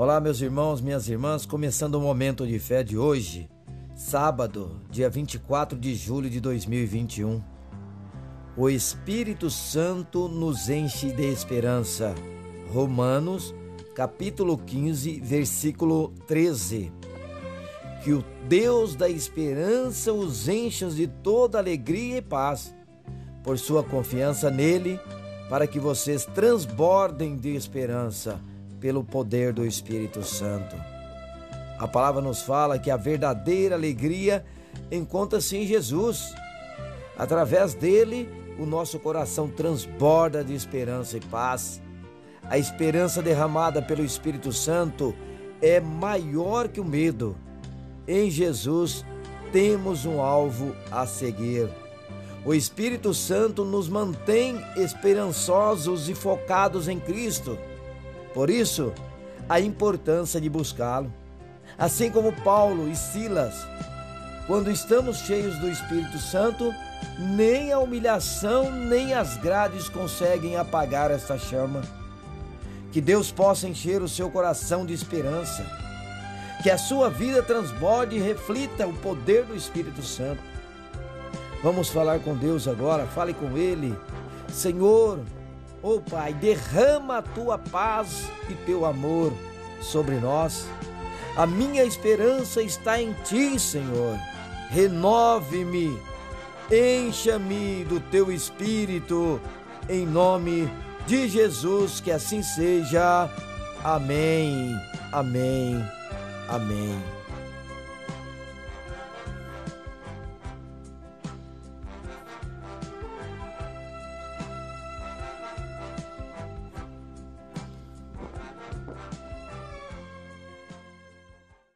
Olá, meus irmãos, minhas irmãs, começando o momento de fé de hoje, sábado, dia 24 de julho de 2021. O Espírito Santo nos enche de esperança. Romanos, capítulo 15, versículo 13. Que o Deus da esperança os encha de toda alegria e paz, por sua confiança nele, para que vocês transbordem de esperança pelo poder do Espírito Santo. A palavra nos fala que a verdadeira alegria encontra-se em Jesus. Através dele, o nosso coração transborda de esperança e paz. A esperança derramada pelo Espírito Santo é maior que o medo. Em Jesus temos um alvo a seguir. O Espírito Santo nos mantém esperançosos e focados em Cristo. Por isso, a importância de buscá-lo. Assim como Paulo e Silas, quando estamos cheios do Espírito Santo, nem a humilhação nem as grades conseguem apagar esta chama. Que Deus possa encher o seu coração de esperança. Que a sua vida transborde e reflita o poder do Espírito Santo. Vamos falar com Deus agora, fale com Ele. Senhor, Ó oh, Pai, derrama a tua paz e teu amor sobre nós. A minha esperança está em ti, Senhor. Renove-me, encha-me do teu espírito, em nome de Jesus, que assim seja. Amém, amém, amém.